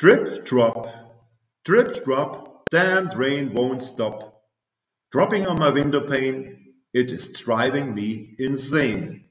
Drip, drop, drip, drop, damned rain won't stop. Dropping on my window pane, it is driving me insane.